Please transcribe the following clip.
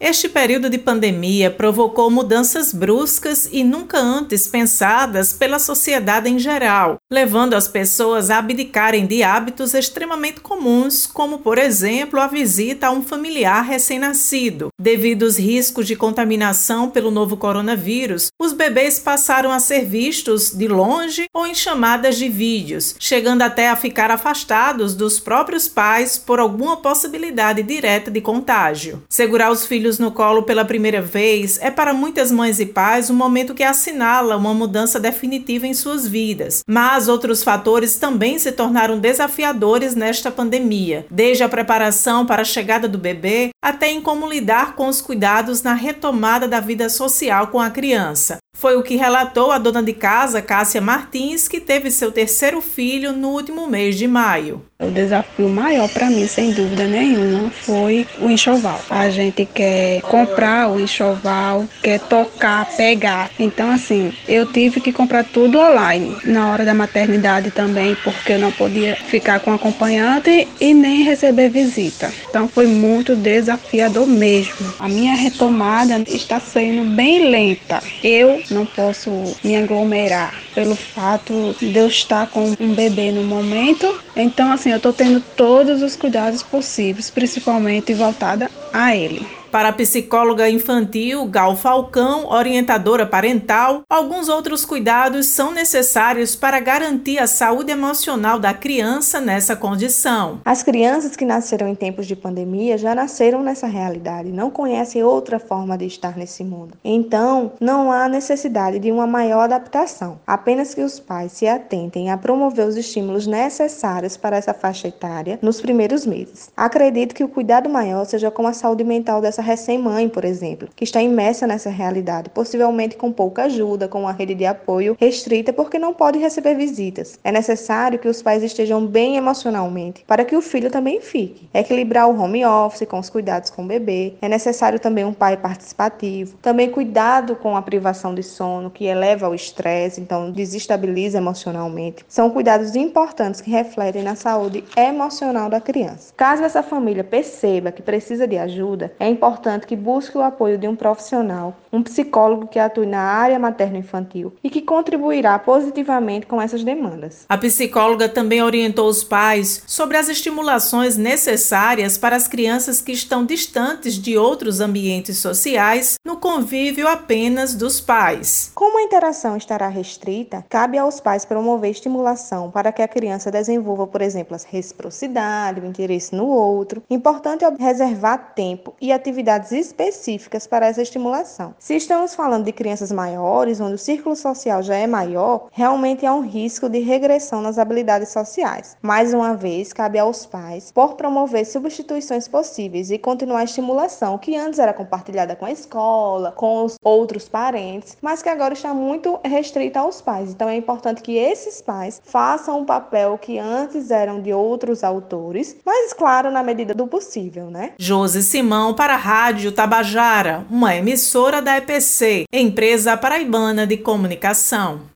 Este período de pandemia provocou mudanças bruscas e nunca antes pensadas pela sociedade em geral, levando as pessoas a abdicarem de hábitos extremamente comuns, como, por exemplo, a visita a um familiar recém-nascido. Devido aos riscos de contaminação pelo novo coronavírus, os bebês passaram a ser vistos de longe ou em chamadas de vídeos, chegando até a ficar afastados dos próprios pais por alguma possibilidade direta de contágio. Segurar os filhos no colo pela primeira vez é para muitas mães e pais um momento que assinala uma mudança definitiva em suas vidas. Mas outros fatores também se tornaram desafiadores nesta pandemia, desde a preparação para a chegada do bebê até em como lidar com os cuidados na retomada da vida social com a criança. Foi o que relatou a dona de casa, Cássia Martins, que teve seu terceiro filho no último mês de maio. O desafio maior para mim, sem dúvida nenhuma, foi o enxoval. A gente quer comprar o enxoval, quer tocar, pegar. Então, assim, eu tive que comprar tudo online. Na hora da maternidade também, porque eu não podia ficar com acompanhante e nem receber visita. Então, foi muito desafiador mesmo. A minha retomada está sendo bem lenta. Eu não posso me aglomerar pelo fato de eu estar com um bebê no momento. Então, assim, eu estou tendo todos os cuidados possíveis, principalmente voltada a ele. Para a psicóloga infantil Gal Falcão, orientadora parental, alguns outros cuidados são necessários para garantir a saúde emocional da criança nessa condição. As crianças que nasceram em tempos de pandemia já nasceram nessa realidade, não conhecem outra forma de estar nesse mundo. Então, não há necessidade de uma maior adaptação, apenas que os pais se atentem a promover os estímulos necessários para essa faixa etária nos primeiros meses. Acredito que o cuidado maior seja com a saúde mental dessa recém-mãe, por exemplo, que está imersa nessa realidade, possivelmente com pouca ajuda, com uma rede de apoio restrita porque não pode receber visitas. É necessário que os pais estejam bem emocionalmente para que o filho também fique. Equilibrar o home office com os cuidados com o bebê. É necessário também um pai participativo. Também cuidado com a privação de sono, que eleva o estresse, então desestabiliza emocionalmente. São cuidados importantes que refletem na saúde emocional da criança. Caso essa família perceba que precisa de ajuda, é importante importante que busque o apoio de um profissional, um psicólogo que atue na área materno-infantil e que contribuirá positivamente com essas demandas. A psicóloga também orientou os pais sobre as estimulações necessárias para as crianças que estão distantes de outros ambientes sociais no convívio apenas dos pais. Como a interação estará restrita, cabe aos pais promover estimulação para que a criança desenvolva, por exemplo, a reciprocidade, o interesse no outro. Importante é reservar tempo e atividade atividades específicas para essa estimulação. Se estamos falando de crianças maiores, onde o círculo social já é maior, realmente há um risco de regressão nas habilidades sociais. Mais uma vez, cabe aos pais por promover substituições possíveis e continuar a estimulação que antes era compartilhada com a escola, com os outros parentes, mas que agora está muito restrita aos pais. Então é importante que esses pais façam o papel que antes eram de outros autores, mas claro, na medida do possível, né? Josi Simão para Rádio Tabajara, uma emissora da EPC, empresa paraibana de comunicação.